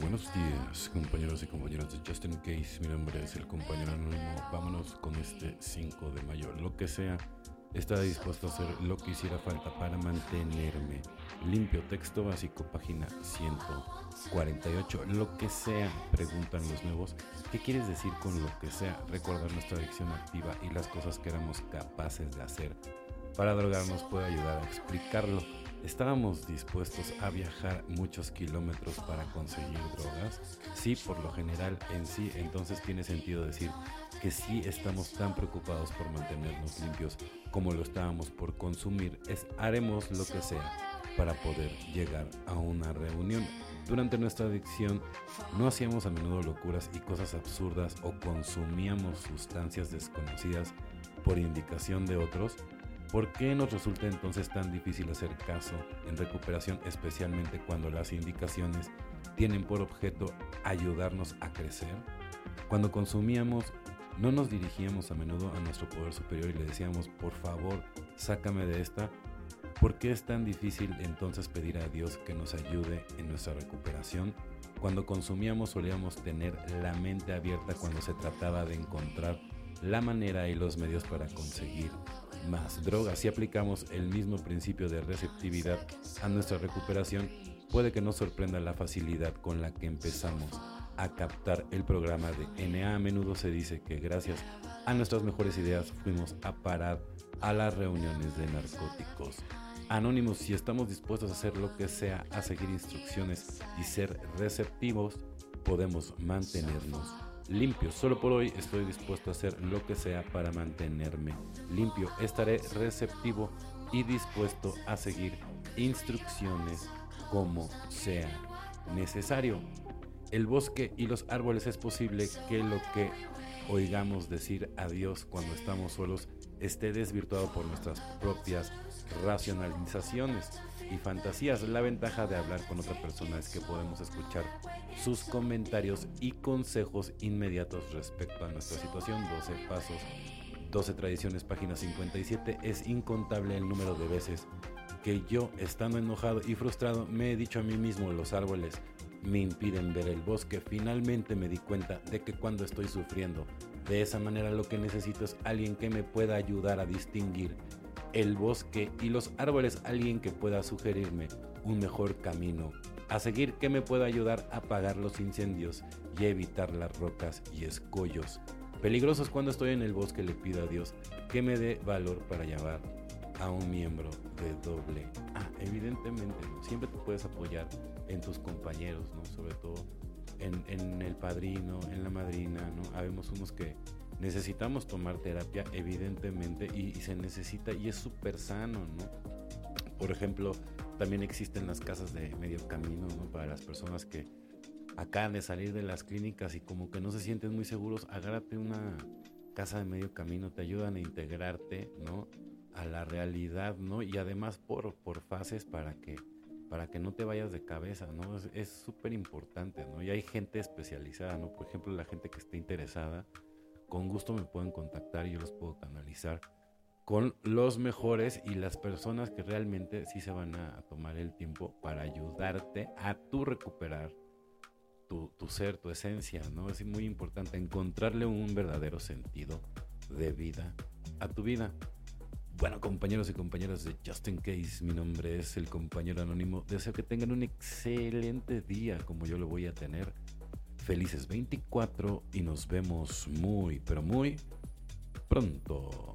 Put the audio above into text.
Buenos días, compañeros y compañeras de Justin Case. Mi nombre es el compañero anónimo. Vámonos con este 5 de mayo. Lo que sea, está dispuesto a hacer lo que hiciera falta para mantenerme limpio. Texto básico, página 148. Lo que sea, preguntan los nuevos. ¿Qué quieres decir con lo que sea? Recordar nuestra adicción activa y las cosas que éramos capaces de hacer. Para drogarnos puede ayudar a explicarlo. ¿Estábamos dispuestos a viajar muchos kilómetros para conseguir drogas? Sí, por lo general en sí, entonces tiene sentido decir que sí estamos tan preocupados por mantenernos limpios como lo estábamos por consumir, es haremos lo que sea para poder llegar a una reunión. Durante nuestra adicción no hacíamos a menudo locuras y cosas absurdas o consumíamos sustancias desconocidas por indicación de otros. ¿Por qué nos resulta entonces tan difícil hacer caso en recuperación, especialmente cuando las indicaciones tienen por objeto ayudarnos a crecer? Cuando consumíamos, no nos dirigíamos a menudo a nuestro poder superior y le decíamos, por favor, sácame de esta. ¿Por qué es tan difícil entonces pedir a Dios que nos ayude en nuestra recuperación? Cuando consumíamos solíamos tener la mente abierta cuando se trataba de encontrar la manera y los medios para conseguir más drogas. Si aplicamos el mismo principio de receptividad a nuestra recuperación, puede que nos sorprenda la facilidad con la que empezamos a captar el programa de NA. A menudo se dice que gracias a nuestras mejores ideas fuimos a parar a las reuniones de narcóticos. Anónimos, si estamos dispuestos a hacer lo que sea, a seguir instrucciones y ser receptivos, podemos mantenernos limpios. Solo por hoy estoy dispuesto a hacer lo que sea para mantenerme limpio. Estaré receptivo y dispuesto a seguir instrucciones como sea necesario. El bosque y los árboles es posible que lo que oigamos decir a Dios cuando estamos solos esté desvirtuado por nuestras propias racionalizaciones y fantasías. La ventaja de hablar con otra persona es que podemos escuchar sus comentarios y consejos inmediatos respecto a nuestra situación. 12 pasos, 12 tradiciones, página 57. Es incontable el número de veces que yo, estando enojado y frustrado, me he dicho a mí mismo los árboles me impiden ver el bosque. Finalmente me di cuenta de que cuando estoy sufriendo de esa manera lo que necesito es alguien que me pueda ayudar a distinguir el bosque y los árboles, alguien que pueda sugerirme un mejor camino a seguir que me pueda ayudar a apagar los incendios y evitar las rocas y escollos peligrosos cuando estoy en el bosque le pido a Dios que me dé valor para llevar a un miembro de doble A. Evidentemente, siempre te puedes apoyar en tus compañeros, ¿no? Sobre todo en, el padrino, en la madrina, ¿no? Habemos unos que necesitamos tomar terapia, evidentemente, y, se necesita, y es súper sano, ¿no? Por ejemplo, también existen las casas de medio camino, ¿no? Para las personas que acaban de salir de las clínicas y como que no se sienten muy seguros, agárrate una casa de medio camino, te ayudan a integrarte, ¿no? A la realidad, ¿no? Y además por, por fases para que para que no te vayas de cabeza, ¿no? Es súper importante, ¿no? Y hay gente especializada, ¿no? Por ejemplo, la gente que esté interesada, con gusto me pueden contactar y yo los puedo canalizar con los mejores y las personas que realmente sí se van a, tomar el tiempo para ayudarte a tú recuperar tu, tu, ser, tu esencia, ¿no? Es muy importante encontrarle un verdadero sentido de vida a tu vida. Bueno, compañeros y compañeras de Justin Case, mi nombre es el compañero anónimo. Deseo que tengan un excelente día como yo lo voy a tener. Felices 24 y nos vemos muy, pero muy pronto.